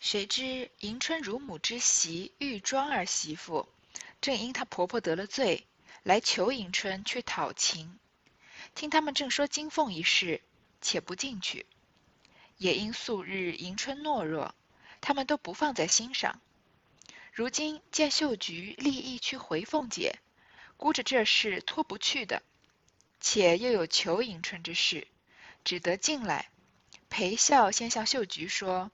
谁知迎春乳母之媳玉庄儿媳妇，正因她婆婆得了罪，来求迎春去讨情。听他们正说金凤一事，且不进去。也因素日迎春懦弱，他们都不放在心上。如今见秀菊立意去回凤姐，估着这事脱不去的，且又有求迎春之事，只得进来，陪笑先向秀菊说：“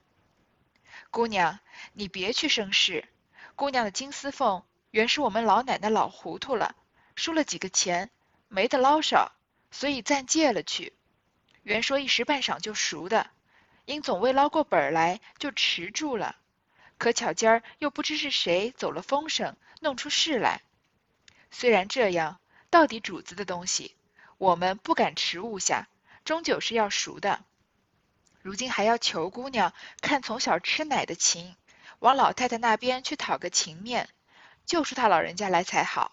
姑娘，你别去生事。姑娘的金丝凤原是我们老奶奶老糊涂了，输了几个钱，没得捞少，所以暂借了去。原说一时半晌就赎的。”因总未捞过本来，就迟住了。可巧今儿又不知是谁走了风声，弄出事来。虽然这样，到底主子的东西，我们不敢迟误下，终究是要赎的。如今还要求姑娘看从小吃奶的情，往老太太那边去讨个情面，就是他老人家来才好。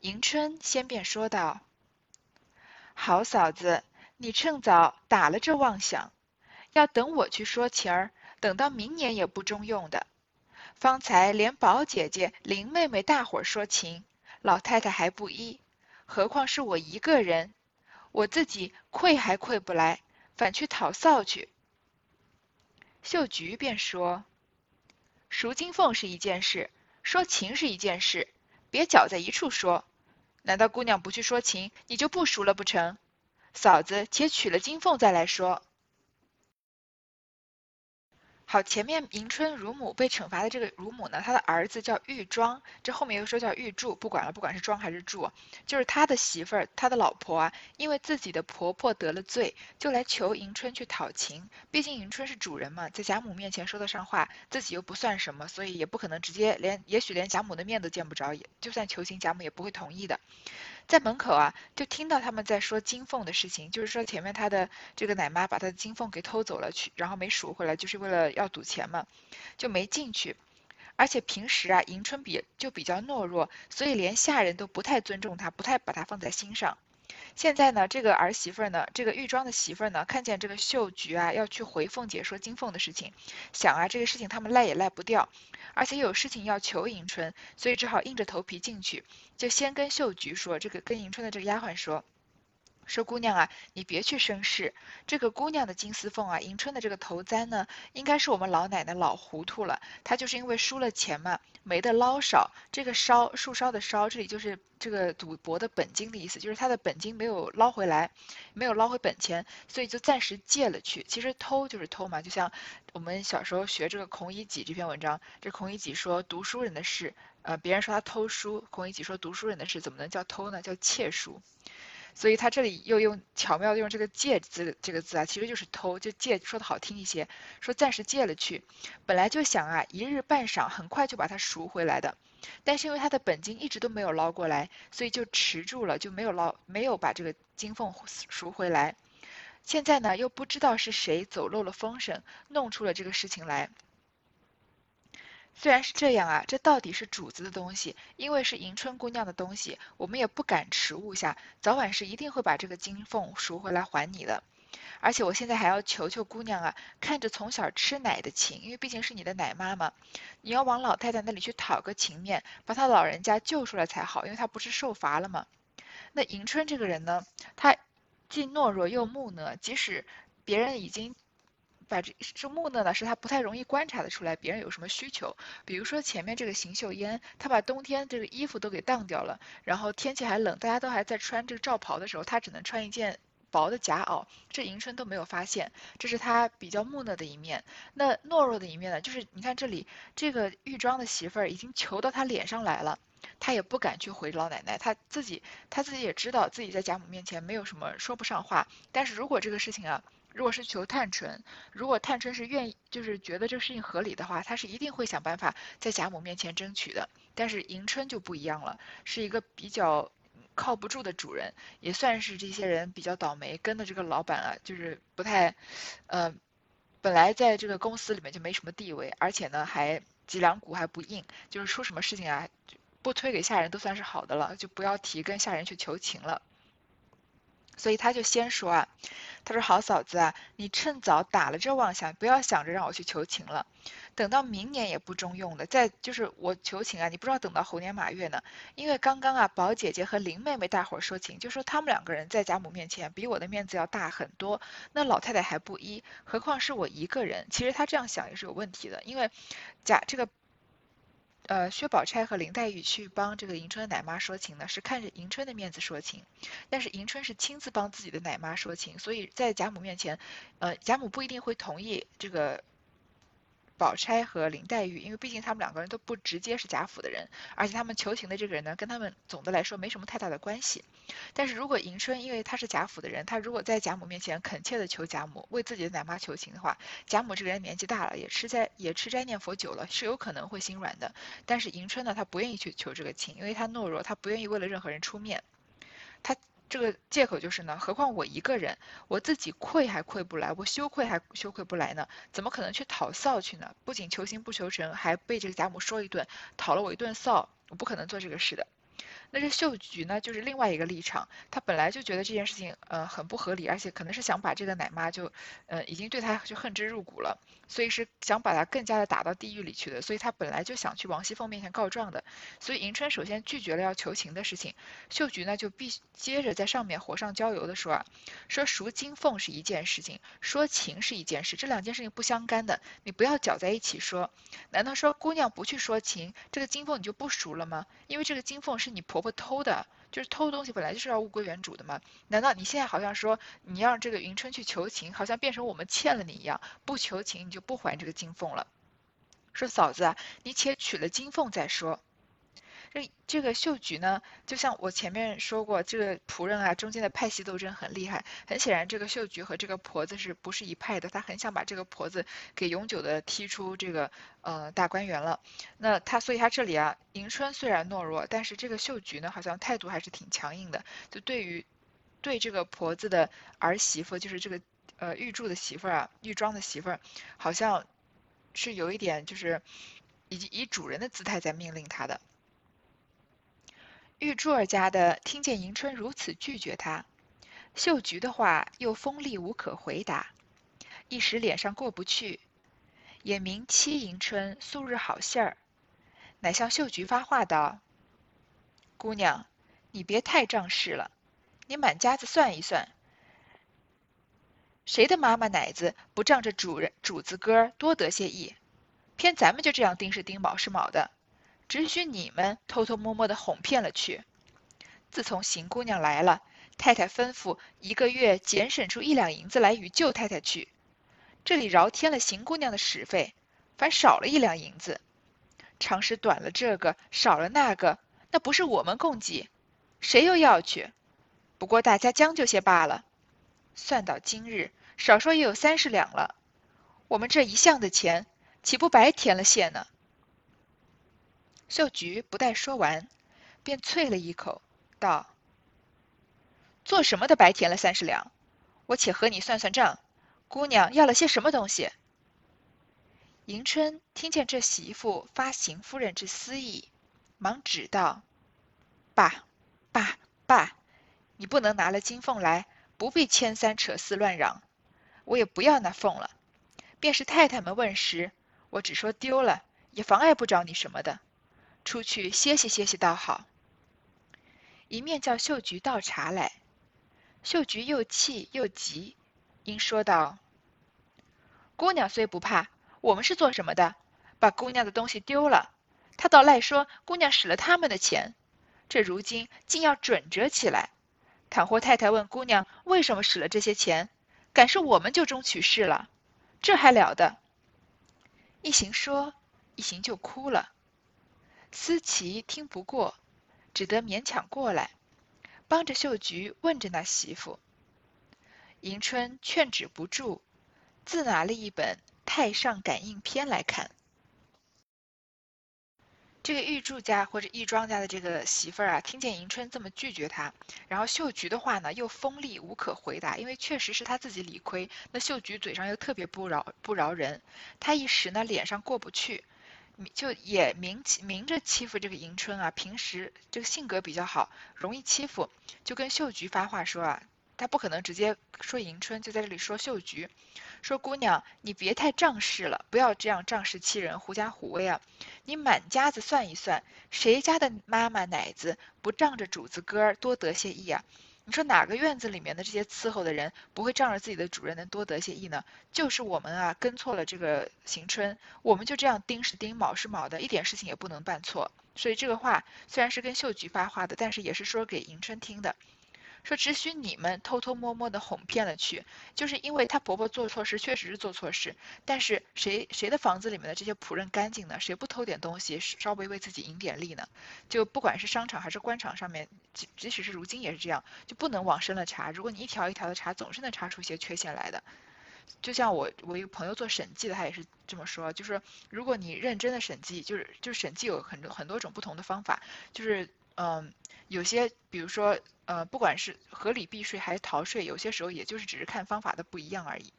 迎春先便说道：“好嫂子。”你趁早打了这妄想，要等我去说情儿，等到明年也不中用的。方才连宝姐姐、林妹妹大伙说情，老太太还不依，何况是我一个人，我自己愧还愧不来，反去讨臊去。秀菊便说：“赎金凤是一件事，说情是一件事，别搅在一处说。难道姑娘不去说情，你就不赎了不成？”嫂子，且取了金凤再来说。好，前面迎春乳母被惩罚的这个乳母呢，她的儿子叫玉庄，这后面又说叫玉柱，不管了，不管是庄还是柱，就是他的媳妇儿，他的老婆啊，因为自己的婆婆得了罪，就来求迎春去讨情。毕竟迎春是主人嘛，在贾母面前说得上话，自己又不算什么，所以也不可能直接连，也许连贾母的面都见不着，也就算求情，贾母也不会同意的。在门口啊，就听到他们在说金凤的事情，就是说前面他的这个奶妈把他的金凤给偷走了去，然后没赎回来，就是为了要赌钱嘛，就没进去。而且平时啊，迎春比就比较懦弱，所以连下人都不太尊重她，不太把她放在心上。现在呢，这个儿媳妇呢，这个玉庄的媳妇呢，看见这个秀菊啊要去回凤姐说金凤的事情，想啊这个事情他们赖也赖不掉。而且有事情要求迎春，所以只好硬着头皮进去。就先跟秀菊说，这个跟迎春的这个丫鬟说。说姑娘啊，你别去生事。这个姑娘的金丝凤啊，迎春的这个头簪呢，应该是我们老奶奶老糊涂了。她就是因为输了钱嘛，没得捞少。这个烧树烧的烧，这里就是这个赌博的本金的意思，就是她的本金没有捞回来，没有捞回本钱，所以就暂时借了去。其实偷就是偷嘛，就像我们小时候学这个《孔乙己》这篇文章，这孔乙己说读书人的事，呃，别人说他偷书，孔乙己说读书人的事怎么能叫偷呢？叫窃书。所以他这里又用巧妙的用这个借字这个字啊，其实就是偷，就借说的好听一些，说暂时借了去，本来就想啊一日半晌很快就把它赎回来的，但是因为他的本金一直都没有捞过来，所以就迟住了，就没有捞，没有把这个金凤赎回来。现在呢又不知道是谁走漏了风声，弄出了这个事情来。虽然是这样啊，这到底是主子的东西，因为是迎春姑娘的东西，我们也不敢迟误下，早晚是一定会把这个金凤赎回来还你的。而且我现在还要求求姑娘啊，看着从小吃奶的情，因为毕竟是你的奶妈嘛，你要往老太太那里去讨个情面，把她老人家救出来才好，因为她不是受罚了吗？那迎春这个人呢，她既懦弱又木讷，即使别人已经。把这这木讷呢，是他不太容易观察的出来别人有什么需求。比如说前面这个邢岫烟，他把冬天这个衣服都给当掉了，然后天气还冷，大家都还在穿这个罩袍的时候，他只能穿一件薄的夹袄，这迎春都没有发现，这是他比较木讷的一面。那懦弱的一面呢，就是你看这里这个玉庄的媳妇儿已经求到他脸上来了，他也不敢去回老奶奶，他自己他自己也知道自己在贾母面前没有什么说不上话，但是如果这个事情啊。如果是求探春，如果探春是愿意，就是觉得这个事情合理的话，她是一定会想办法在贾母面前争取的。但是迎春就不一样了，是一个比较靠不住的主人，也算是这些人比较倒霉，跟的这个老板啊，就是不太，呃，本来在这个公司里面就没什么地位，而且呢还脊梁骨还不硬，就是出什么事情啊，不推给下人都算是好的了，就不要提跟下人去求情了。所以他就先说啊，他说好嫂子啊，你趁早打了这妄想，不要想着让我去求情了。等到明年也不中用的，再就是我求情啊，你不知道等到猴年马月呢。因为刚刚啊，宝姐姐和林妹妹大伙儿说情，就说他们两个人在贾母面前比我的面子要大很多，那老太太还不依，何况是我一个人。其实他这样想也是有问题的，因为贾这个呃薛宝钗和林黛玉去帮这个迎春的奶妈说情呢，是看着迎春的面子说情，但是迎春是亲自帮自己的奶妈说情，所以在贾母面前，呃贾母不一定会同意这个。宝钗和林黛玉，因为毕竟他们两个人都不直接是贾府的人，而且他们求情的这个人呢，跟他们总的来说没什么太大的关系。但是如果迎春，因为她是贾府的人，她如果在贾母面前恳切的求贾母为自己的奶妈求情的话，贾母这个人年纪大了，也吃斋也吃斋念佛久了，是有可能会心软的。但是迎春呢，她不愿意去求这个情，因为她懦弱，她不愿意为了任何人出面，她。这个借口就是呢，何况我一个人，我自己愧还愧不来，我羞愧还羞愧不来呢，怎么可能去讨臊去呢？不仅求情不求成，还被这个贾母说一顿，讨了我一顿臊，我不可能做这个事的。那这秀菊呢，就是另外一个立场，她本来就觉得这件事情呃很不合理，而且可能是想把这个奶妈就呃已经对她就恨之入骨了，所以是想把她更加的打到地狱里去的，所以她本来就想去王熙凤面前告状的，所以迎春首先拒绝了要求情的事情，秀菊呢就必接着在上面火上浇油的说啊，说赎金凤是一件事情，说情是一件事，这两件事情不相干的，你不要搅在一起说，难道说姑娘不去说情，这个金凤你就不赎了吗？因为这个金凤是你婆。婆婆偷的，就是偷东西，本来就是要物归原主的嘛。难道你现在好像说你让这个迎春去求情，好像变成我们欠了你一样？不求情你就不还这个金凤了？说嫂子啊，你且取了金凤再说。这这个秀菊呢，就像我前面说过，这个仆人啊中间的派系斗争很厉害。很显然，这个秀菊和这个婆子是不是一派的？他很想把这个婆子给永久的踢出这个呃大观园了。那他，所以他这里啊，迎春虽然懦弱，但是这个秀菊呢，好像态度还是挺强硬的。就对于对这个婆子的儿媳妇，就是这个呃玉柱的媳妇儿啊，玉庄的媳妇儿，好像是有一点就是以以主人的姿态在命令他的。玉珠儿家的听见迎春如此拒绝他，秀菊的话又锋利无可回答，一时脸上过不去，也明欺迎春素日好信儿，乃向秀菊发话道：“姑娘，你别太仗势了，你满家子算一算，谁的妈妈奶子不仗着主人主子哥多得些意，偏咱们就这样丁是丁卯是卯的。”只许你们偷偷摸摸的哄骗了去。自从邢姑娘来了，太太吩咐一个月减省出一两银子来与舅太太去。这里饶添了邢姑娘的使费，反少了一两银子。长时短了这个，少了那个，那不是我们供给，谁又要去？不过大家将就些罢了。算到今日，少说也有三十两了。我们这一项的钱，岂不白填了线呢？秀菊不待说完，便啐了一口，道：“做什么的白填了三十两？我且和你算算账。姑娘要了些什么东西？”迎春听见这媳妇发邢夫人之私意，忙指道：“爸，爸，爸，你不能拿了金凤来，不必牵三扯四乱嚷。我也不要那凤了。便是太太们问时，我只说丢了，也妨碍不着你什么的。”出去歇息歇息倒好。一面叫秀菊倒茶来，秀菊又气又急，因说道：“姑娘虽不怕，我们是做什么的？把姑娘的东西丢了，他倒赖说姑娘使了他们的钱。这如今竟要准折起来。倘或太太问姑娘为什么使了这些钱，敢是我们就中取事了，这还了得？”一行说，一行就哭了。思琪听不过，只得勉强过来，帮着秀菊问着那媳妇。迎春劝止不住，自拿了一本《太上感应篇》来看。这个玉柱家或者玉庄家的这个媳妇儿啊，听见迎春这么拒绝她，然后秀菊的话呢又锋利无可回答，因为确实是他自己理亏，那秀菊嘴上又特别不饶不饶人，她一时呢脸上过不去。就也明明着欺负这个迎春啊，平时这个性格比较好，容易欺负，就跟秀菊发话说啊，他不可能直接说迎春，就在这里说秀菊，说姑娘你别太仗势了，不要这样仗势欺人，狐假虎威啊！你满家子算一算，谁家的妈妈奶子不仗着主子哥多得些意啊？你说哪个院子里面的这些伺候的人不会仗着自己的主人能多得些益呢？就是我们啊，跟错了这个迎春，我们就这样丁是丁，卯是卯的，一点事情也不能办错。所以这个话虽然是跟秀菊发话的，但是也是说给迎春听的。说只许你们偷偷摸摸的哄骗了去，就是因为她婆婆做错事，确实是做错事。但是谁谁的房子里面的这些仆人干净呢？谁不偷点东西，稍微为自己赢点利呢？就不管是商场还是官场上面，即即使是如今也是这样，就不能往深了查。如果你一条一条的查，总是能查出一些缺陷来的。就像我我一个朋友做审计的，他也是这么说，就是如果你认真的审计，就是就审计有很多很多种不同的方法，就是嗯。有些，比如说，呃，不管是合理避税还是逃税，有些时候也就是只是看方法的不一样而已。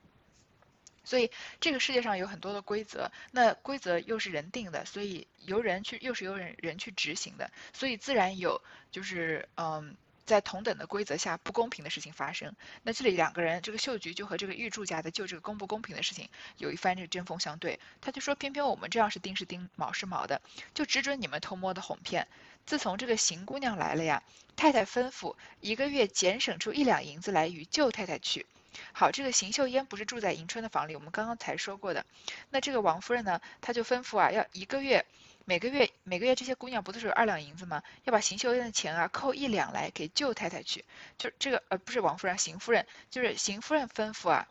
所以这个世界上有很多的规则，那规则又是人定的，所以由人去，又是由人人去执行的，所以自然有就是，嗯，在同等的规则下不公平的事情发生。那这里两个人，这个秀菊就和这个玉柱家的就这个公不公平的事情有一番这个针锋相对，他就说偏偏我们这样是钉是钉，卯是卯的，就只准你们偷摸的哄骗。自从这个邢姑娘来了呀，太太吩咐一个月减省出一两银子来与舅太太去。好，这个邢秀烟不是住在迎春的房里，我们刚刚才说过的。那这个王夫人呢，她就吩咐啊，要一个月，每个月每个月这些姑娘不都是有二两银子吗？要把邢秀烟的钱啊扣一两来给舅太太去。就这个呃不是王夫人，邢夫人就是邢夫人吩咐啊，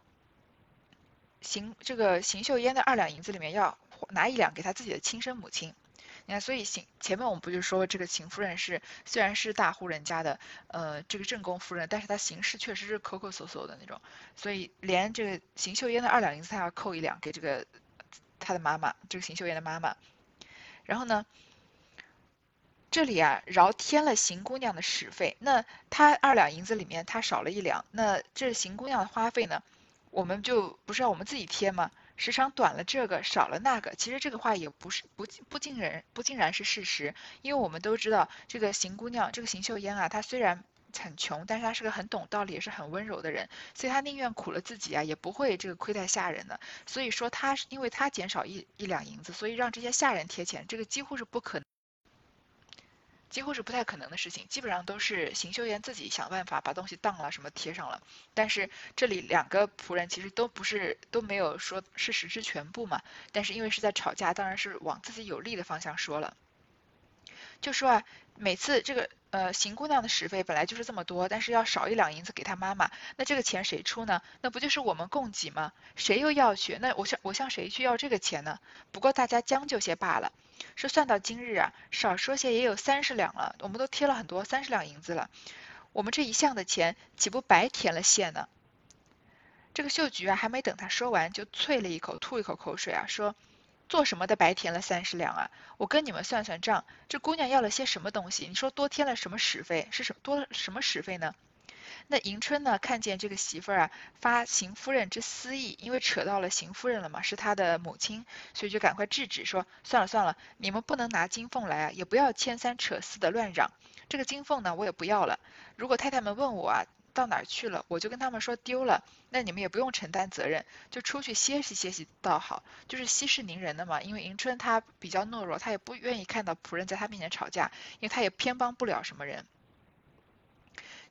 邢这个邢秀烟的二两银子里面要拿一两给她自己的亲生母亲。你看，所以邢前面我们不就说这个邢夫人是虽然是大户人家的，呃，这个正宫夫人，但是她行事确实是抠抠搜搜的那种，所以连这个邢秀烟的二两银子，她要扣一两给这个她的妈妈，这个邢秀烟的妈妈。然后呢，这里啊饶添了邢姑娘的使费，那她二两银子里面她少了一两，那这邢姑娘的花费呢，我们就不是要我们自己贴吗？时常短了这个少了那个，其实这个话也不是不不尽然不尽然是事实，因为我们都知道这个邢姑娘这个邢岫烟啊，她虽然很穷，但是他是个很懂道理也是很温柔的人，所以他宁愿苦了自己啊，也不会这个亏待下人的。所以说他是因为他减少一一两银子，所以让这些下人贴钱，这个几乎是不可。几乎是不太可能的事情，基本上都是邢岫烟自己想办法把东西当了什么贴上了。但是这里两个仆人其实都不是都没有说事实之全部嘛。但是因为是在吵架，当然是往自己有利的方向说了。就说啊，每次这个呃邢姑娘的使费本来就是这么多，但是要少一两银子给她妈妈，那这个钱谁出呢？那不就是我们供给吗？谁又要去？那我向我向谁去要这个钱呢？不过大家将就些罢了。说算到今日啊，少说些也有三十两了，我们都贴了很多三十两银子了，我们这一项的钱岂不白填了线呢？这个秀菊啊，还没等他说完，就啐了一口，吐一口口水啊，说做什么的白填了三十两啊？我跟你们算算账，这姑娘要了些什么东西？你说多添了什么使费？是什么多什么使费呢？那迎春呢？看见这个媳妇儿啊发邢夫人之私意，因为扯到了邢夫人了嘛，是她的母亲，所以就赶快制止说：算了算了，你们不能拿金凤来啊，也不要牵三扯四的乱嚷。这个金凤呢，我也不要了。如果太太们问我啊到哪儿去了，我就跟他们说丢了，那你们也不用承担责任，就出去歇息歇息倒好。就是息事宁人的嘛，因为迎春她比较懦弱，她也不愿意看到仆人在他面前吵架，因为她也偏帮不了什么人。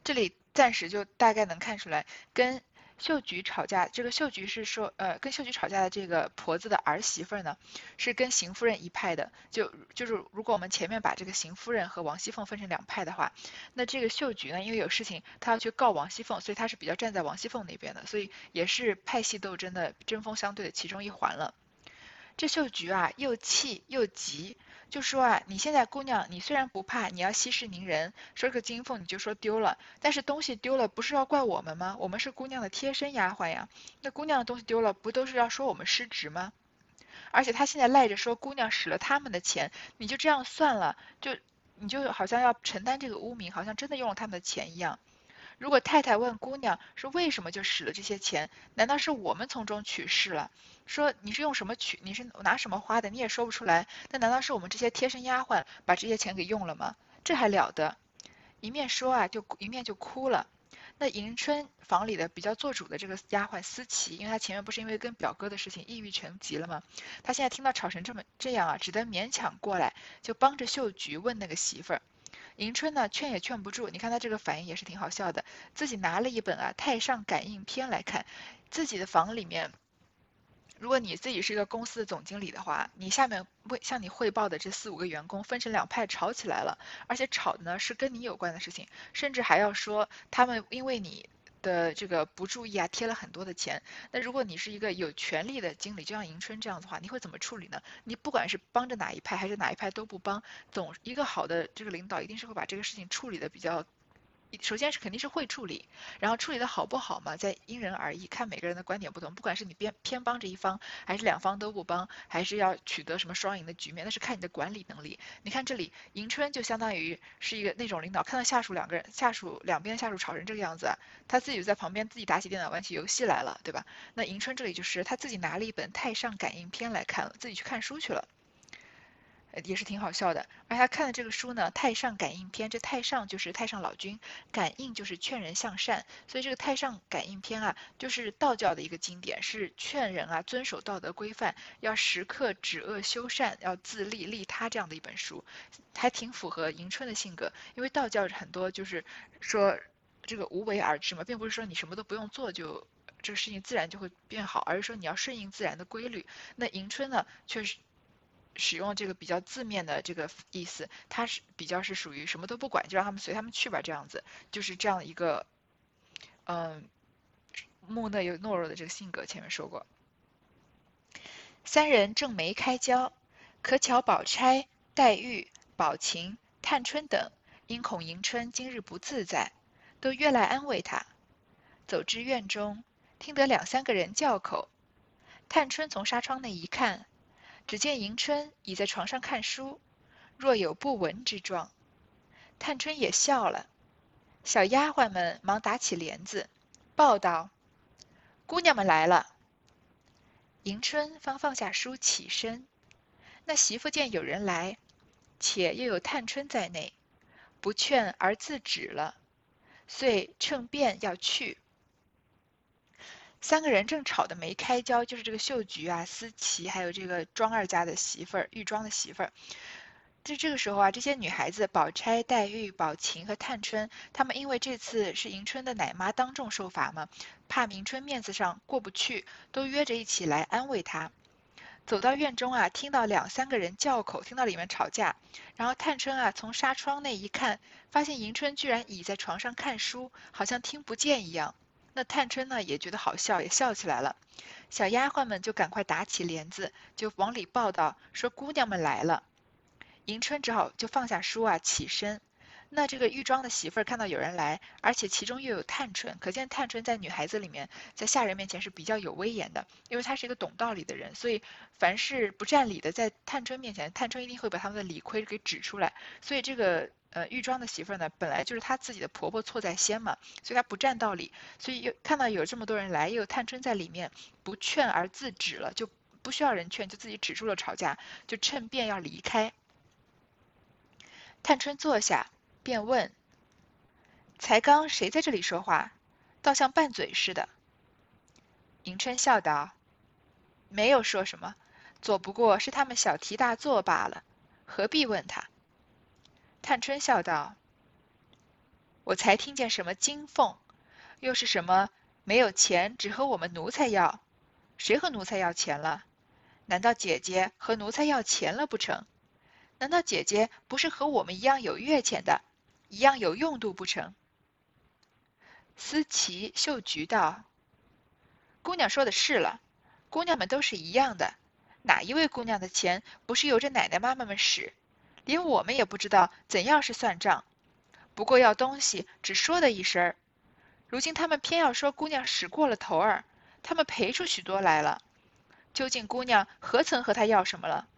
这里。暂时就大概能看出来，跟秀菊吵架，这个秀菊是说，呃，跟秀菊吵架的这个婆子的儿媳妇呢，是跟邢夫人一派的。就就是如果我们前面把这个邢夫人和王熙凤分成两派的话，那这个秀菊呢，因为有事情她要去告王熙凤，所以她是比较站在王熙凤那边的，所以也是派系斗争的针锋相对的其中一环了。这秀菊啊，又气又急。就说啊，你现在姑娘，你虽然不怕，你要息事宁人，说个金凤你就说丢了，但是东西丢了不是要怪我们吗？我们是姑娘的贴身丫鬟呀，那姑娘的东西丢了，不都是要说我们失职吗？而且他现在赖着说姑娘使了他们的钱，你就这样算了，就你就好像要承担这个污名，好像真的用了他们的钱一样。如果太太问姑娘是为什么就使了这些钱，难道是我们从中取势了？说你是用什么取，你是拿什么花的，你也说不出来。那难道是我们这些贴身丫鬟把这些钱给用了吗？这还了得！一面说啊，就一面就哭了。那迎春房里的比较做主的这个丫鬟思琪，因为她前面不是因为跟表哥的事情抑郁成疾了吗？她现在听到吵成这么这样啊，只得勉强过来，就帮着秀菊问那个媳妇儿。迎春呢，劝也劝不住。你看她这个反应也是挺好笑的，自己拿了一本啊《太上感应篇》来看，自己的房里面，如果你自己是一个公司的总经理的话，你下面为向你汇报的这四五个员工分成两派吵起来了，而且吵的呢是跟你有关的事情，甚至还要说他们因为你。的这个不注意啊，贴了很多的钱。那如果你是一个有权利的经理，就像迎春这样的话，你会怎么处理呢？你不管是帮着哪一派，还是哪一派都不帮，总一个好的这个领导一定是会把这个事情处理的比较。首先是肯定是会处理，然后处理的好不好嘛，再因人而异，看每个人的观点不同。不管是你偏偏帮着一方，还是两方都不帮，还是要取得什么双赢的局面，那是看你的管理能力。你看这里，迎春就相当于是一个那种领导，看到下属两个人，下属两边下属吵成这个样子，他自己在旁边自己打起电脑玩起游戏来了，对吧？那迎春这里就是他自己拿了一本《太上感应篇》来看了，自己去看书去了。也是挺好笑的，而他看的这个书呢，《太上感应篇》，这太上就是太上老君，感应就是劝人向善，所以这个《太上感应篇》啊，就是道教的一个经典，是劝人啊遵守道德规范，要时刻止恶修善，要自利利他这样的一本书，还挺符合迎春的性格，因为道教很多就是说这个无为而治嘛，并不是说你什么都不用做就这个事情自然就会变好，而是说你要顺应自然的规律。那迎春呢，却是。使用这个比较字面的这个意思，他是比较是属于什么都不管，就让他们随他们去吧，这样子，就是这样一个，嗯，木讷又懦弱的这个性格。前面说过，三人正眉开交，可巧宝钗、黛玉、宝琴、探春等因恐迎春今日不自在，都约来安慰她。走至院中，听得两三个人叫口，探春从纱窗内一看。只见迎春倚在床上看书，若有不闻之状。探春也笑了，小丫鬟们忙打起帘子，报道：“姑娘们来了。”迎春方放下书起身，那媳妇见有人来，且又有探春在内，不劝而自止了，遂趁便要去。三个人正吵得没开交，就是这个秀菊啊、思琪，还有这个庄二家的媳妇儿玉庄的媳妇儿。就这个时候啊，这些女孩子宝钗、黛玉、宝琴和探春，她们因为这次是迎春的奶妈当众受罚嘛，怕迎春面子上过不去，都约着一起来安慰她。走到院中啊，听到两三个人叫口，听到里面吵架，然后探春啊从纱窗内一看，发现迎春居然倚在床上看书，好像听不见一样。那探春呢也觉得好笑，也笑起来了。小丫鬟们就赶快打起帘子，就往里报道说姑娘们来了。迎春只好就放下书啊，起身。那这个玉庄的媳妇儿看到有人来，而且其中又有探春，可见探春在女孩子里面，在下人面前是比较有威严的，因为她是一个懂道理的人，所以凡是不占理的，在探春面前，探春一定会把他们的理亏给指出来。所以这个。呃，玉庄的媳妇儿呢，本来就是她自己的婆婆错在先嘛，所以她不占道理，所以又看到有这么多人来，又有探春在里面，不劝而自止了，就不需要人劝，就自己止住了吵架，就趁便要离开。探春坐下，便问：“才刚谁在这里说话？倒像拌嘴似的。”迎春笑道：“没有说什么，左不过是他们小题大做罢了，何必问他？”探春笑道：“我才听见什么金凤，又是什么没有钱，只和我们奴才要。谁和奴才要钱了？难道姐姐和奴才要钱了不成？难道姐姐不是和我们一样有月钱的，一样有用度不成？”思琪、秀菊道：“姑娘说的是了，姑娘们都是一样的，哪一位姑娘的钱不是由着奶奶妈妈们使？”连我们也不知道怎样是算账，不过要东西只说的一声儿，如今他们偏要说姑娘使过了头儿，他们赔出许多来了，究竟姑娘何曾和他要什么了？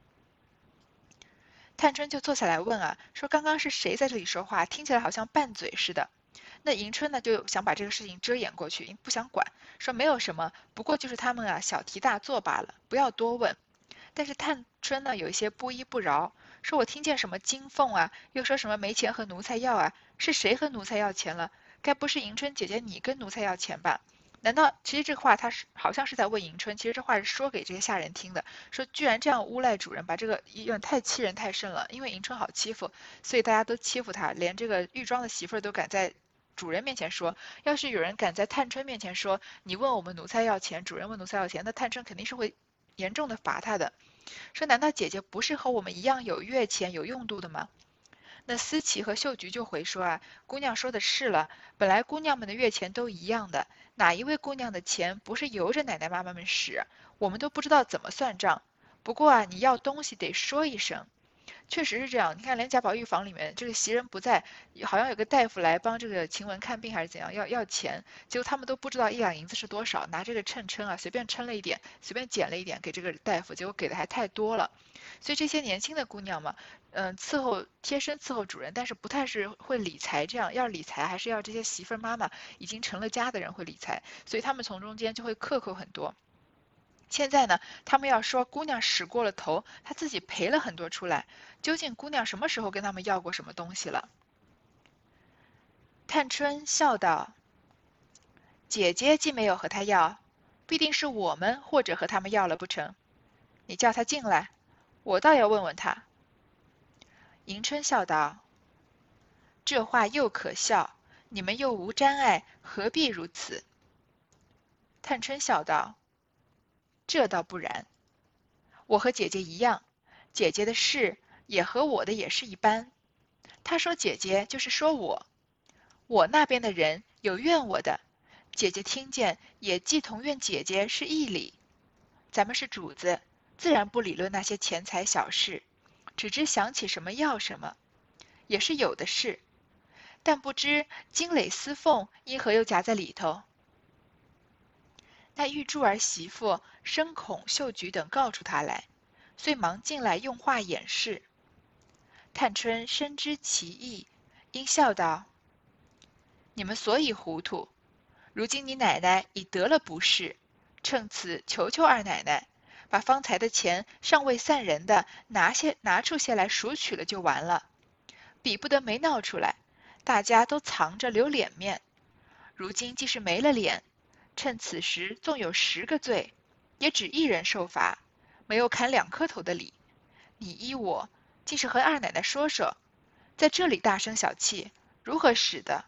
探春就坐下来问啊，说刚刚是谁在这里说话？听起来好像拌嘴似的。那迎春呢就想把这个事情遮掩过去，不想管，说没有什么，不过就是他们啊小题大做罢了，不要多问。但是探春呢有一些不依不饶。说我听见什么金凤啊，又说什么没钱和奴才要啊？是谁和奴才要钱了？该不是迎春姐姐你跟奴才要钱吧？难道其实这话他是好像是在问迎春，其实这话是说给这些下人听的，说居然这样诬赖主人，把这个有点太欺人太甚了。因为迎春好欺负，所以大家都欺负他，连这个玉庄的媳妇儿都敢在主人面前说。要是有人敢在探春面前说，你问我们奴才要钱，主人问奴才要钱，那探春肯定是会严重的罚他的。说难道姐姐不是和我们一样有月钱有用度的吗？那思琪和秀菊就回说啊，姑娘说的是了，本来姑娘们的月钱都一样的，哪一位姑娘的钱不是由着奶奶妈妈们使？我们都不知道怎么算账。不过啊，你要东西得说一声。确实是这样，你看连贾宝玉房里面这个袭人不在，好像有个大夫来帮这个晴雯看病还是怎样，要要钱，结果他们都不知道一两银子是多少，拿这个秤称啊，随便称了一点，随便减了一点给这个大夫，结果给的还太多了。所以这些年轻的姑娘嘛，嗯，伺候贴身伺候主人，但是不太是会理财，这样要理财还是要这些媳妇妈妈已经成了家的人会理财，所以他们从中间就会克扣很多。现在呢，他们要说姑娘使过了头，她自己赔了很多出来。究竟姑娘什么时候跟他们要过什么东西了？探春笑道：“姐姐既没有和他要，必定是我们或者和他们要了不成？你叫他进来，我倒要问问他。”迎春笑道：“这话又可笑，你们又无沾爱，何必如此？”探春笑道。这倒不然，我和姐姐一样，姐姐的事也和我的也是一般。他说姐姐就是说我，我那边的人有怨我的，姐姐听见也既同怨姐姐是一理。咱们是主子，自然不理论那些钱财小事，只知想起什么要什么，也是有的事，但不知金蕾丝凤因何又夹在里头。那玉珠儿媳妇生恐秀菊等告出他来，遂忙进来用话掩饰。探春深知其意，因笑道：“你们所以糊涂，如今你奶奶已得了不是，趁此求求二奶奶，把方才的钱尚未散人的拿些拿出些来赎取了就完了，比不得没闹出来，大家都藏着留脸面。如今既是没了脸。”趁此时纵有十个罪，也只一人受罚，没有砍两颗头的理。你依我，竟是和二奶奶说说，在这里大声小气，如何使得？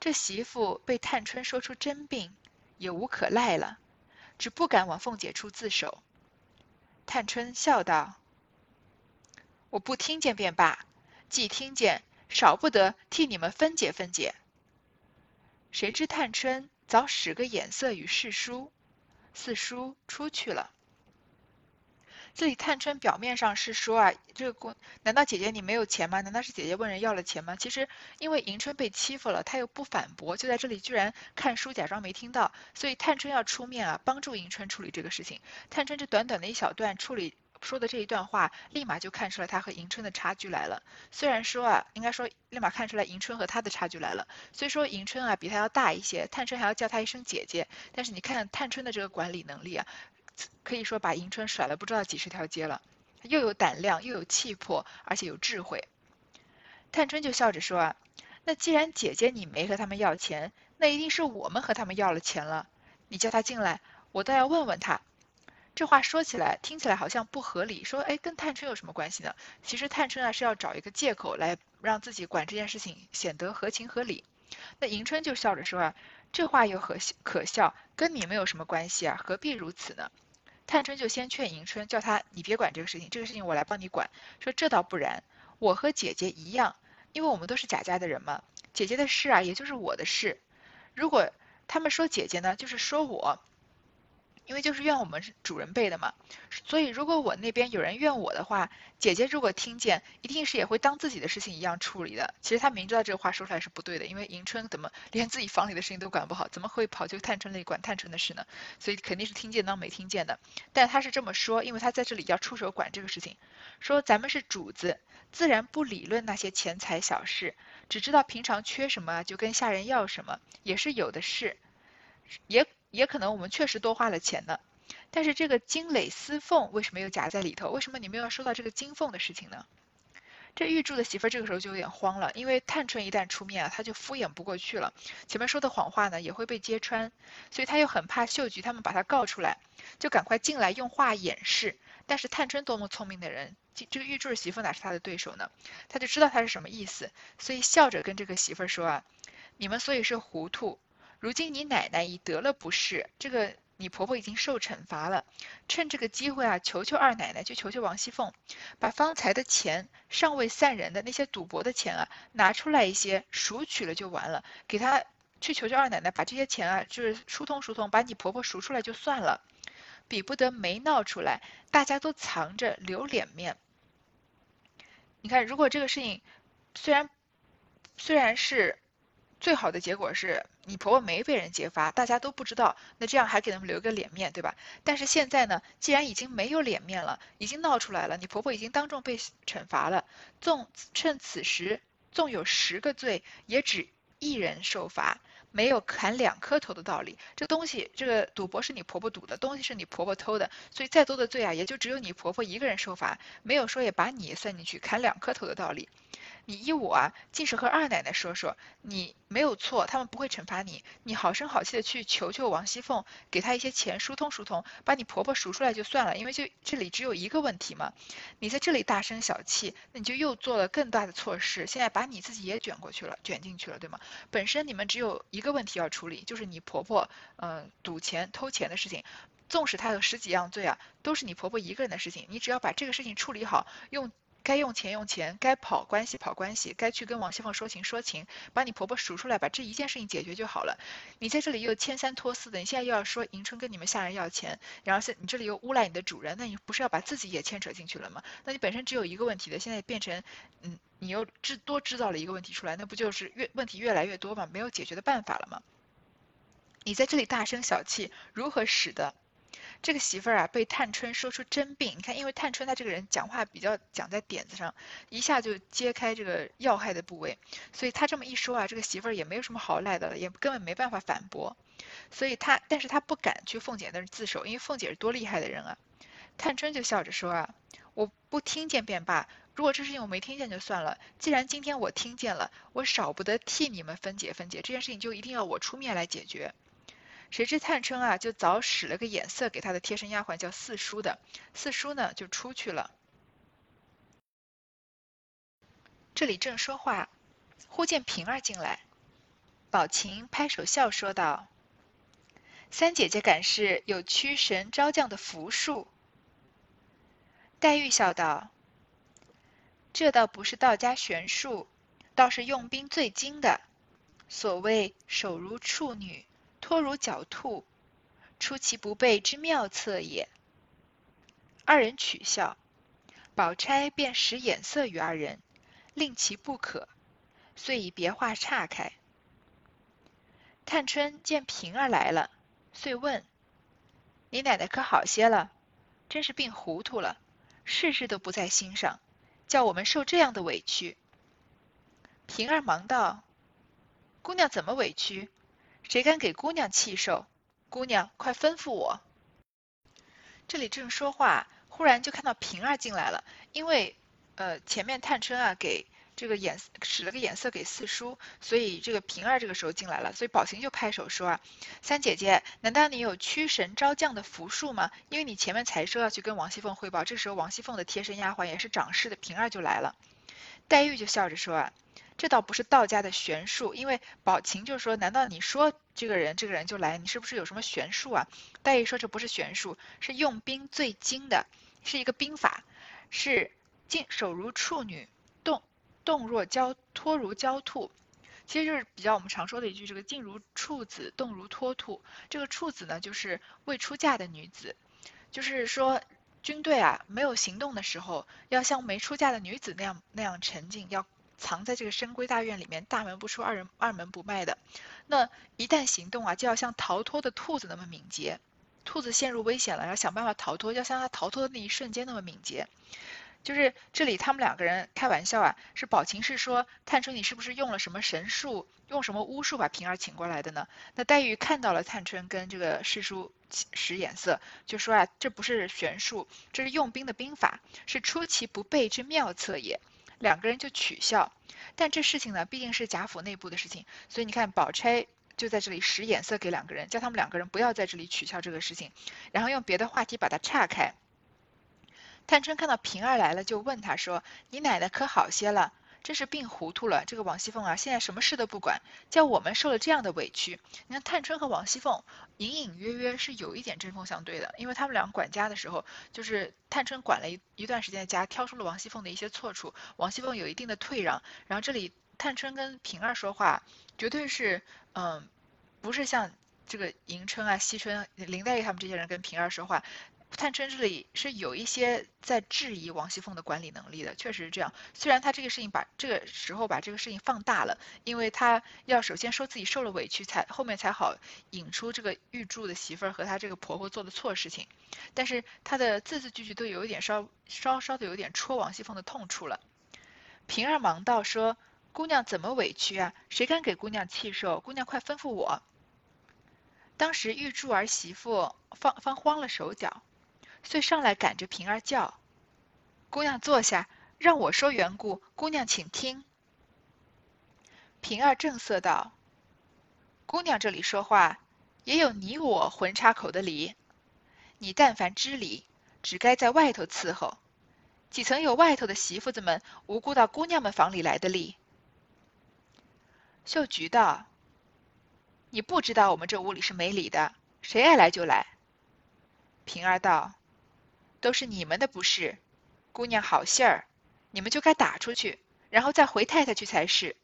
这媳妇被探春说出真病，也无可赖了，只不敢往凤姐处自首。探春笑道：“我不听见便罢，既听见，少不得替你们分解分解。”谁知探春。早使个眼色与四叔，四叔出去了。这里探春表面上是说啊，这个姑难道姐姐你没有钱吗？难道是姐姐问人要了钱吗？其实因为迎春被欺负了，她又不反驳，就在这里居然看书假装没听到，所以探春要出面啊，帮助迎春处理这个事情。探春这短短的一小段处理。说的这一段话，立马就看出来他和迎春的差距来了。虽然说啊，应该说立马看出来迎春和他的差距来了。虽说迎春啊比他要大一些，探春还要叫他一声姐姐，但是你看探春的这个管理能力啊，可以说把迎春甩了不知道几十条街了。又有胆量，又有气魄，而且有智慧。探春就笑着说啊，那既然姐姐你没和他们要钱，那一定是我们和他们要了钱了。你叫他进来，我倒要问问他。这话说起来，听起来好像不合理。说，哎，跟探春有什么关系呢？其实探春啊是要找一个借口来让自己管这件事情显得合情合理。那迎春就笑着说啊，这话又何可笑？跟你们有什么关系啊？何必如此呢？探春就先劝迎春，叫她你别管这个事情，这个事情我来帮你管。说这倒不然，我和姐姐一样，因为我们都是贾家的人嘛。姐姐的事啊，也就是我的事。如果他们说姐姐呢，就是说我。因为就是怨我们主人辈的嘛，所以如果我那边有人怨我的话，姐姐如果听见，一定是也会当自己的事情一样处理的。其实她明知道这个话说出来是不对的，因为迎春怎么连自己房里的事情都管不好，怎么会跑去探春那里管探春的事呢？所以肯定是听见当没听见的。但她是这么说，因为她在这里要出手管这个事情，说咱们是主子，自然不理论那些钱财小事，只知道平常缺什么就跟下人要什么，也是有的是，也。也可能我们确实多花了钱呢，但是这个金蕾丝凤为什么又夹在里头？为什么你们要说到这个金凤的事情呢？这玉柱的媳妇儿这个时候就有点慌了，因为探春一旦出面啊，他就敷衍不过去了。前面说的谎话呢也会被揭穿，所以他又很怕秀菊他们把他告出来，就赶快进来用话掩饰。但是探春多么聪明的人，这这个玉柱的媳妇哪是他的对手呢？他就知道他是什么意思，所以笑着跟这个媳妇儿说啊：“你们所以是糊涂，如今你奶奶已得了不是，这个。”你婆婆已经受惩罚了，趁这个机会啊，求求二奶奶，就求求王熙凤，把方才的钱尚未散人的那些赌博的钱啊，拿出来一些赎取了就完了，给她去求求二奶奶，把这些钱啊，就是疏通疏通，把你婆婆赎出来就算了，比不得没闹出来，大家都藏着留脸面。你看，如果这个事情虽然虽然是。最好的结果是你婆婆没被人揭发，大家都不知道，那这样还给他们留个脸面，对吧？但是现在呢，既然已经没有脸面了，已经闹出来了，你婆婆已经当众被惩罚了，纵趁此时，纵有十个罪，也只一人受罚，没有砍两颗头的道理。这东西，这个赌博是你婆婆赌的，东西是你婆婆偷的，所以再多的罪啊，也就只有你婆婆一个人受罚，没有说也把你算进去砍两颗头的道理。你依我啊，尽是和二奶奶说说，你没有错，他们不会惩罚你。你好声好气的去求求王熙凤，给她一些钱疏通疏通，把你婆婆赎出来就算了。因为就这里只有一个问题嘛，你在这里大声小气，那你就又做了更大的错事，现在把你自己也卷过去了，卷进去了，对吗？本身你们只有一个问题要处理，就是你婆婆嗯赌钱偷钱的事情，纵使她有十几样罪啊，都是你婆婆一个人的事情，你只要把这个事情处理好，用。该用钱用钱，该跑关系跑关系，该去跟王熙凤说情说情，把你婆婆赎出来，把这一件事情解决就好了。你在这里又牵三拖四的，你现在又要说迎春跟你们下人要钱，然后是你这里又诬赖你的主人，那你不是要把自己也牵扯进去了吗？那你本身只有一个问题的，现在变成，嗯，你又制多制造了一个问题出来，那不就是越问题越来越多吗？没有解决的办法了吗？你在这里大声小气，如何使得？这个媳妇儿啊，被探春说出真病。你看，因为探春她这个人讲话比较讲在点子上，一下就揭开这个要害的部位，所以她这么一说啊，这个媳妇儿也没有什么好赖的了，也根本没办法反驳。所以她，但是她不敢去凤姐那儿自首，因为凤姐是多厉害的人啊。探春就笑着说啊，我不听见便罢，如果这事情我没听见就算了。既然今天我听见了，我少不得替你们分解分解这件事情，就一定要我出面来解决。谁知探春啊，就早使了个眼色给她的贴身丫鬟叫四叔的，四叔呢就出去了。这里正说话，忽见平儿进来，宝琴拍手笑说道：“三姐姐敢是有驱神招降的符术。”黛玉笑道：“这倒不是道家玄术，倒是用兵最精的，所谓手如处女。”托如狡兔，出其不备之妙策也。二人取笑，宝钗便使眼色与二人，令其不可，遂以别话岔开。探春见平儿来了，遂问：“你奶奶可好些了？真是病糊涂了，事事都不在心上，叫我们受这样的委屈。”平儿忙道：“姑娘怎么委屈？”谁敢给姑娘气受？姑娘，快吩咐我。这里正说话，忽然就看到平儿进来了。因为，呃，前面探春啊给这个眼使了个眼色给四叔，所以这个平儿这个时候进来了。所以宝琴就拍手说啊：“三姐姐，难道你有驱神招降的符术吗？因为你前面才说要去跟王熙凤汇报，这时候王熙凤的贴身丫鬟也是掌事的平儿就来了。黛玉就笑着说啊。”这倒不是道家的玄术，因为宝琴就说：“难道你说这个人，这个人就来？你是不是有什么玄术啊？”黛玉说：“这不是玄术，是用兵最精的，是一个兵法，是静手如处女，动动若娇，脱如娇兔。其实就是比较我们常说的一句，这个静如处子，动如脱兔。这个处子呢，就是未出嫁的女子，就是说军队啊没有行动的时候，要像没出嫁的女子那样那样沉静，要。”藏在这个深闺大院里面，大门不出，二人二门不迈的。那一旦行动啊，就要像逃脱的兔子那么敏捷。兔子陷入危险了，要想办法逃脱，要像它逃脱的那一瞬间那么敏捷。就是这里他们两个人开玩笑啊，是宝琴是说探春你是不是用了什么神术，用什么巫术把平儿请过来的呢？那黛玉看到了探春跟这个师叔使眼色，就说啊，这不是玄术，这是用兵的兵法，是出其不备之妙策也。两个人就取笑。但这事情呢，毕竟是贾府内部的事情，所以你看，宝钗就在这里使眼色给两个人，叫他们两个人不要在这里取笑这个事情，然后用别的话题把它岔开。探春看到平儿来了，就问他说：“你奶奶可好些了？真是病糊涂了。这个王熙凤啊，现在什么事都不管，叫我们受了这样的委屈。你看，探春和王熙凤隐隐约约是有一点针锋相对的，因为他们俩管家的时候，就是探春管了一一段时间的家，挑出了王熙凤的一些错处，王熙凤有一定的退让。然后这里探春跟平儿说话，绝对是嗯，不是像这个迎春啊、惜春、林黛玉他们这些人跟平儿说话。”探春这里是有一些在质疑王熙凤的管理能力的，确实是这样。虽然她这个事情把这个时候把这个事情放大了，因为她要首先说自己受了委屈，才后面才好引出这个玉柱的媳妇儿和她这个婆婆做的错事情。但是她的字字句句都有一点稍稍稍的有点戳王熙凤的痛处了。平儿忙道说：“姑娘怎么委屈啊？谁敢给姑娘气受？姑娘快吩咐我。”当时玉柱儿媳妇方方慌了手脚。遂上来赶着平儿叫：“姑娘坐下，让我说缘故。姑娘请听。”平儿正色道：“姑娘这里说话，也有你我混插口的理。你但凡知理，只该在外头伺候，几曾有外头的媳妇子们无辜到姑娘们房里来的理？”秀菊道：“你不知道我们这屋里是没理的，谁爱来就来。”平儿道。都是你们的不是，姑娘好信儿，你们就该打出去，然后再回太太去才是。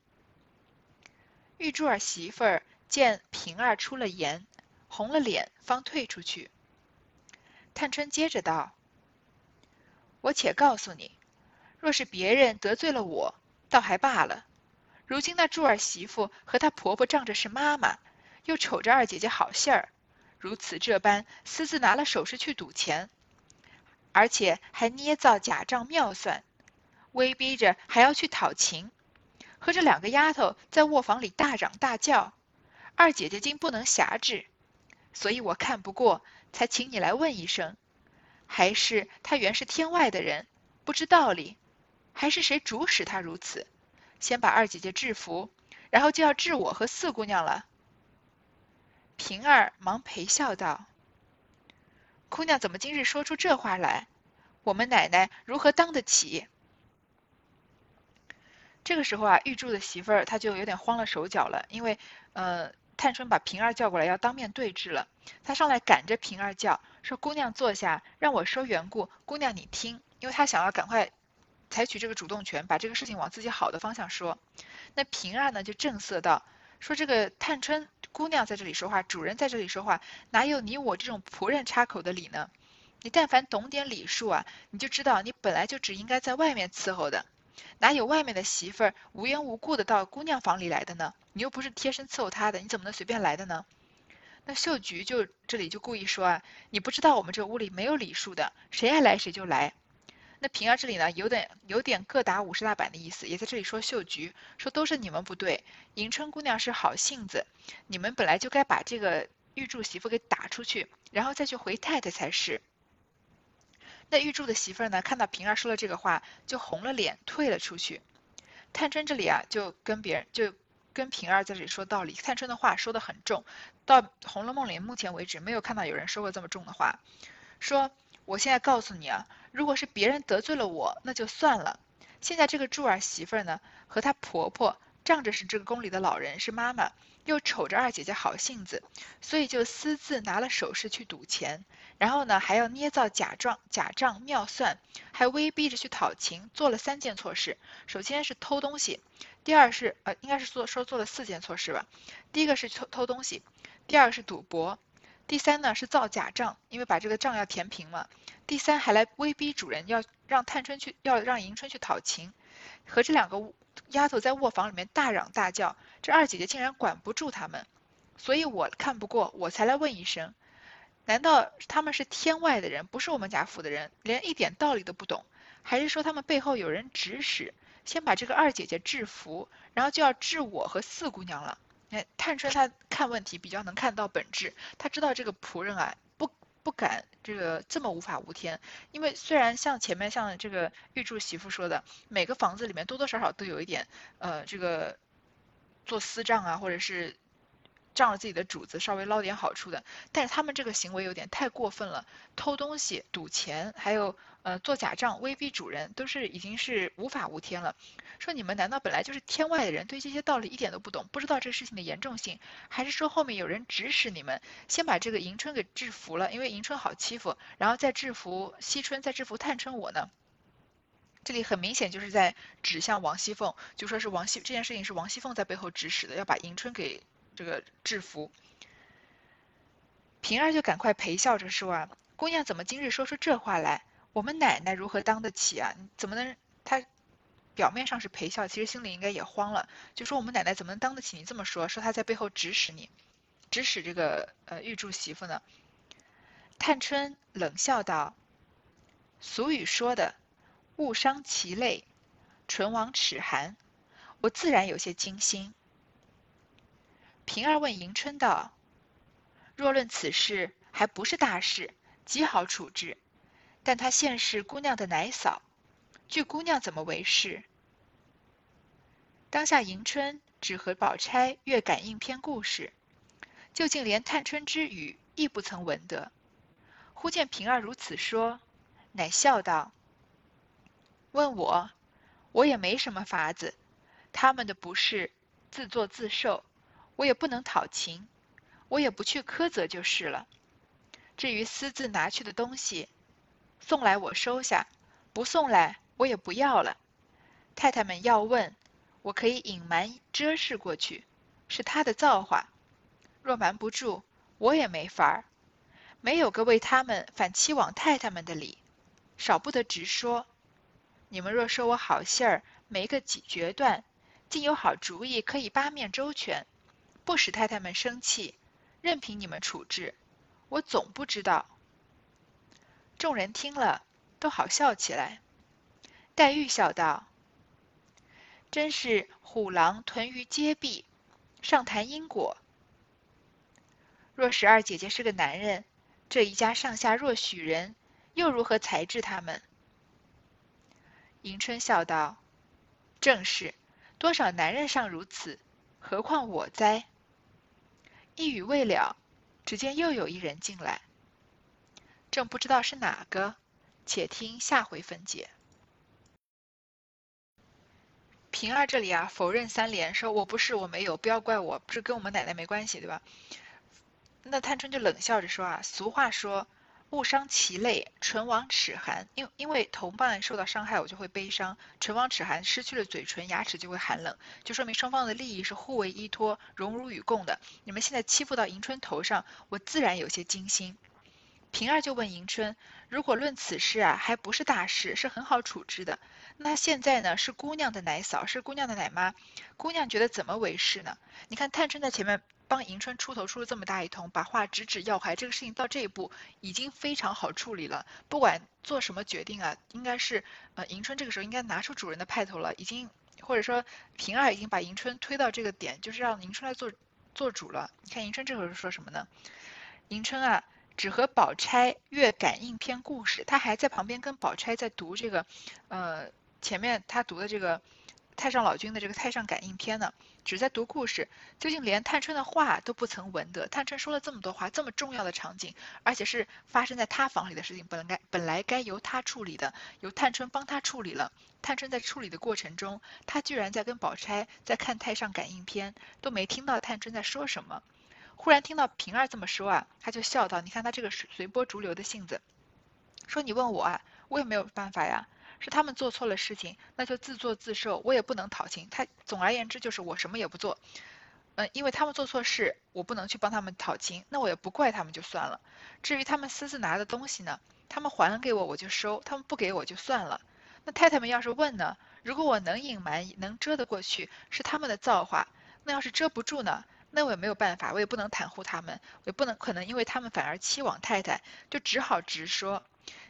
玉珠儿媳妇儿见平儿出了言，红了脸，方退出去。探春接着道：“我且告诉你，若是别人得罪了我，倒还罢了。如今那珠儿媳妇和她婆婆仗着是妈妈，又瞅着二姐姐好信儿，如此这般私自拿了首饰去赌钱。”而且还捏造假账妙算，威逼着还要去讨情，和这两个丫头在卧房里大嚷大叫，二姐姐竟不能辖制，所以我看不过，才请你来问一声，还是他原是天外的人，不知道理，还是谁主使他如此？先把二姐姐制服，然后就要治我和四姑娘了。平儿忙陪笑道。姑娘怎么今日说出这话来？我们奶奶如何当得起？这个时候啊，玉柱的媳妇儿她就有点慌了手脚了，因为呃，探春把平儿叫过来要当面对质了。她上来赶着平儿叫说：“姑娘坐下，让我说缘故。姑娘你听，因为她想要赶快采取这个主动权，把这个事情往自己好的方向说。”那平儿呢就正色道：“说这个探春。”姑娘在这里说话，主人在这里说话，哪有你我这种仆人插口的理呢？你但凡懂点礼数啊，你就知道你本来就只应该在外面伺候的，哪有外面的媳妇儿无缘无故的到姑娘房里来的呢？你又不是贴身伺候她的，你怎么能随便来的呢？那秀菊就这里就故意说啊，你不知道我们这屋里没有礼数的，谁爱来谁就来。那平儿这里呢，有点有点各打五十大板的意思，也在这里说秀菊，说都是你们不对。迎春姑娘是好性子，你们本来就该把这个玉柱媳妇给打出去，然后再去回太太才是。那玉柱的媳妇呢，看到平儿说了这个话，就红了脸，退了出去。探春这里啊，就跟别人就跟平儿在这里说道理。探春的话说的很重，到《红楼梦》里目前为止没有看到有人说过这么重的话，说。我现在告诉你啊，如果是别人得罪了我，那就算了。现在这个柱儿媳妇儿呢，和她婆婆仗着是这个宫里的老人，是妈妈，又瞅着二姐姐好性子，所以就私自拿了首饰去赌钱，然后呢还要捏造假状、假账妙算，还威逼着去讨情，做了三件错事。首先是偷东西，第二是呃应该是做说做了四件错事吧。第一个是偷偷东西，第二个是赌博。第三呢是造假账，因为把这个账要填平嘛。第三还来威逼主人要让探春去，要让迎春去讨情，和这两个丫头在卧房里面大嚷大叫，这二姐姐竟然管不住他们，所以我看不过，我才来问一声，难道他们是天外的人，不是我们贾府的人，连一点道理都不懂，还是说他们背后有人指使，先把这个二姐姐制服，然后就要治我和四姑娘了？探春她看问题比较能看到本质，她知道这个仆人啊不不敢这个这么无法无天？因为虽然像前面像这个玉柱媳妇说的，每个房子里面多多少少都有一点，呃，这个做私账啊，或者是。仗着自己的主子稍微捞点好处的，但是他们这个行为有点太过分了，偷东西、赌钱，还有呃做假账、威逼主人，都是已经是无法无天了。说你们难道本来就是天外的人，对这些道理一点都不懂，不知道这个事情的严重性，还是说后面有人指使你们先把这个迎春给制服了，因为迎春好欺负，然后再制服惜春，再制服探春我呢？这里很明显就是在指向王熙凤，就说是王熙这件事情是王熙凤在背后指使的，要把迎春给。这个制服，平儿就赶快陪笑着说啊：“姑娘怎么今日说出这话来？我们奶奶如何当得起啊？怎么能？表面上是陪笑，其实心里应该也慌了。就说我们奶奶怎么能当得起你这么说？说她在背后指使你，指使这个呃玉柱媳妇呢？”探春冷笑道：“俗语说的，误伤其类，唇亡齿寒，我自然有些惊心。”平儿问迎春道：“若论此事，还不是大事，极好处置。但她现是姑娘的奶嫂，据姑娘怎么回事？”当下迎春只和宝钗阅感应篇故事，究竟连探春之语亦不曾闻得。忽见平儿如此说，乃笑道：“问我，我也没什么法子。他们的不是，自作自受。”我也不能讨情，我也不去苛责就是了。至于私自拿去的东西，送来我收下，不送来我也不要了。太太们要问，我可以隐瞒遮饰过去，是他的造化。若瞒不住，我也没法儿。没有个为他们反欺枉太太们的理，少不得直说。你们若说我好信儿，没个几决断，竟有好主意可以八面周全。不使太太们生气，任凭你们处置，我总不知道。众人听了，都好笑起来。黛玉笑道：“真是虎狼屯于街壁，上谈因果。若十二姐姐是个男人，这一家上下若许人，又如何裁制他们？”迎春笑道：“正是，多少男人尚如此，何况我哉？”一语未了，只见又有一人进来，正不知道是哪个，且听下回分解。平儿这里啊，否认三连，说我不是，我没有，不要怪我，不是跟我们奶奶没关系，对吧？那探春就冷笑着说啊，俗话说。误伤其类，唇亡齿寒。因因为同伴受到伤害，我就会悲伤。唇亡齿寒，失去了嘴唇，牙齿就会寒冷，就说明双方的利益是互为依托、荣辱与共的。你们现在欺负到迎春头上，我自然有些惊心。平儿就问迎春：“如果论此事啊，还不是大事，是很好处置的。那现在呢，是姑娘的奶嫂，是姑娘的奶妈，姑娘觉得怎么为事呢？你看探春在前面。”帮迎春出头出了这么大一通，把话直指要害，这个事情到这一步已经非常好处理了。不管做什么决定啊，应该是呃迎春这个时候应该拿出主人的派头了，已经或者说平儿已经把迎春推到这个点，就是让迎春来做做主了。你看迎春这会儿是说什么呢？迎春啊，只和宝钗阅感应篇故事，他还在旁边跟宝钗在读这个呃前面他读的这个。太上老君的这个太上感应篇呢，只在读故事，究竟连探春的话都不曾闻得。探春说了这么多话，这么重要的场景，而且是发生在他房里的事情，本该本来该由他处理的，由探春帮他处理了。探春在处理的过程中，他居然在跟宝钗在看太上感应篇，都没听到探春在说什么。忽然听到平儿这么说啊，他就笑道：“你看他这个随波逐流的性子，说你问我啊，我也没有办法呀。”是他们做错了事情，那就自作自受，我也不能讨情。他总而言之就是我什么也不做，嗯，因为他们做错事，我不能去帮他们讨情，那我也不怪他们就算了。至于他们私自拿的东西呢，他们还给我我就收，他们不给我就算了。那太太们要是问呢，如果我能隐瞒能遮得过去，是他们的造化；那要是遮不住呢，那我也没有办法，我也不能袒护他们，我也不能可能因为他们反而欺枉太太，就只好直说。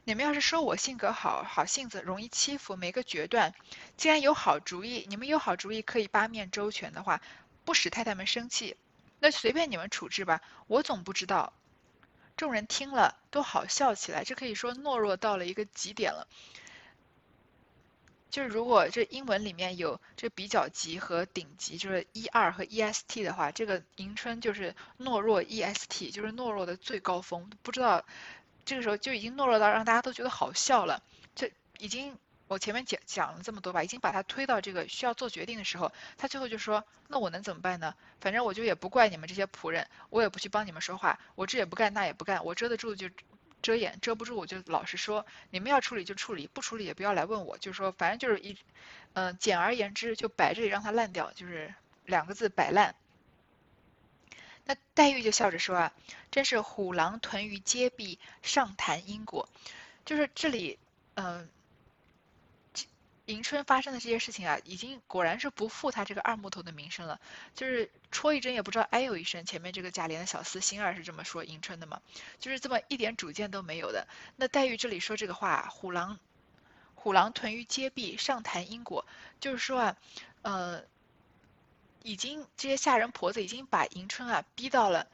你们要是说我性格好好性子，容易欺负，没个决断，既然有好主意，你们有好主意可以八面周全的话，不使太太们生气，那随便你们处置吧。我总不知道，众人听了都好笑起来，这可以说懦弱到了一个极点了。就是如果这英文里面有这比较级和顶级，就是 E 二和 EST 的话，这个迎春就是懦弱 EST，就是懦弱的最高峰。不知道这个时候就已经懦弱到让大家都觉得好笑了。这已经我前面讲讲了这么多吧，已经把他推到这个需要做决定的时候，他最后就说：“那我能怎么办呢？反正我就也不怪你们这些仆人，我也不去帮你们说话，我这也不干那也不干，我遮得住就。”遮掩遮不住，我就老实说，你们要处理就处理，不处理也不要来问我。就是说，反正就是一，嗯，简而言之，就摆这里让它烂掉，就是两个字，摆烂。那黛玉就笑着说啊，真是虎狼屯于阶壁，上谈因果。就是这里，嗯。迎春发生的这些事情啊，已经果然是不负他这个二木头的名声了。就是戳一针也不知道，哎呦一声。前面这个贾琏的小厮心儿是这么说迎春的嘛，就是这么一点主见都没有的。那黛玉这里说这个话，虎狼，虎狼屯于阶壁，上谈因果，就是说啊，呃，已经这些下人婆子已经把迎春啊逼到了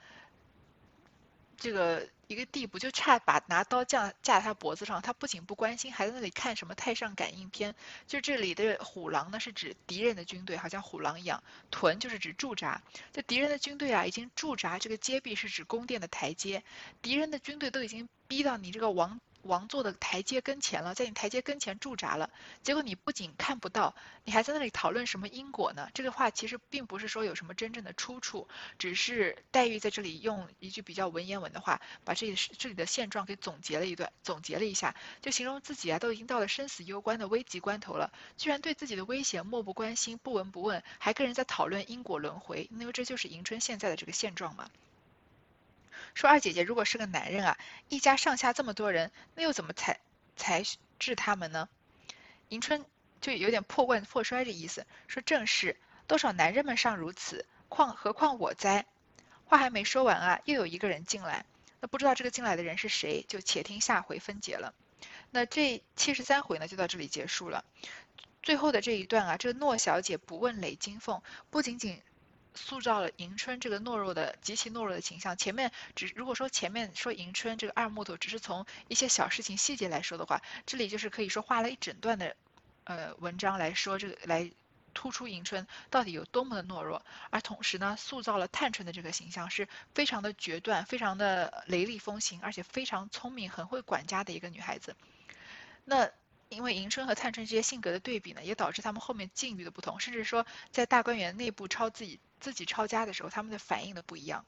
这个。一个地步，就差把拿刀架架在他脖子上，他不仅不关心，还在那里看什么太上感应篇。就这里的虎狼呢，是指敌人的军队，好像虎狼一样；屯就是指驻扎。这敌人的军队啊，已经驻扎这个街壁，是指宫殿的台阶。敌人的军队都已经逼到你这个王。王座的台阶跟前了，在你台阶跟前驻扎了，结果你不仅看不到，你还在那里讨论什么因果呢？这个话其实并不是说有什么真正的出处，只是黛玉在这里用一句比较文言文的话，把这里这里的现状给总结了一段，总结了一下，就形容自己啊都已经到了生死攸关的危急关头了，居然对自己的危险漠不关心、不闻不问，还跟人在讨论因果轮回，因为这就是迎春现在的这个现状嘛。说二姐姐如果是个男人啊，一家上下这么多人，那又怎么才才治他们呢？迎春就有点破罐破摔的意思，说正是，多少男人们尚如此，况何况我哉？话还没说完啊，又有一个人进来，那不知道这个进来的人是谁，就且听下回分解了。那这七十三回呢，就到这里结束了。最后的这一段啊，这个诺小姐不问累金凤，不仅仅。塑造了迎春这个懦弱的、极其懦弱的形象。前面只如果说前面说迎春这个二木头，只是从一些小事情细节来说的话，这里就是可以说画了一整段的，呃，文章来说这个来突出迎春到底有多么的懦弱，而同时呢，塑造了探春的这个形象是非常的决断、非常的雷厉风行，而且非常聪明、很会管家的一个女孩子。那。因为迎春和探春这些性格的对比呢，也导致他们后面境遇的不同，甚至说在大观园内部抄自己自己抄家的时候，他们的反应的不一样。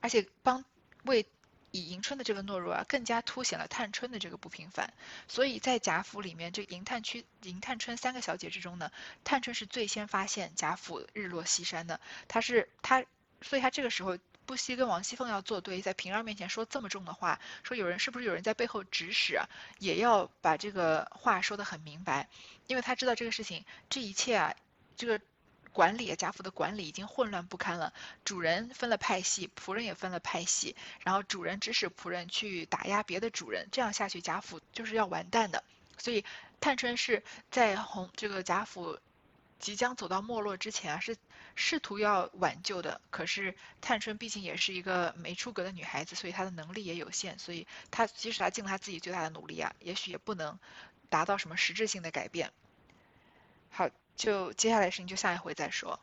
而且帮为以迎春的这个懦弱啊，更加凸显了探春的这个不平凡。所以在贾府里面，这迎探区迎探春三个小姐之中呢，探春是最先发现贾府日落西山的。她是她，所以她这个时候。不惜跟王熙凤要作对，在平儿面前说这么重的话，说有人是不是有人在背后指使，啊也要把这个话说得很明白，因为她知道这个事情，这一切啊，这个管理贾府的管理已经混乱不堪了，主人分了派系，仆人也分了派系，然后主人指使仆人去打压别的主人，这样下去贾府就是要完蛋的。所以探春是在红这个贾府。即将走到没落之前啊，是试图要挽救的。可是探春毕竟也是一个没出阁的女孩子，所以她的能力也有限，所以她即使她尽了她自己最大的努力啊，也许也不能达到什么实质性的改变。好，就接下来的事情就下一回再说。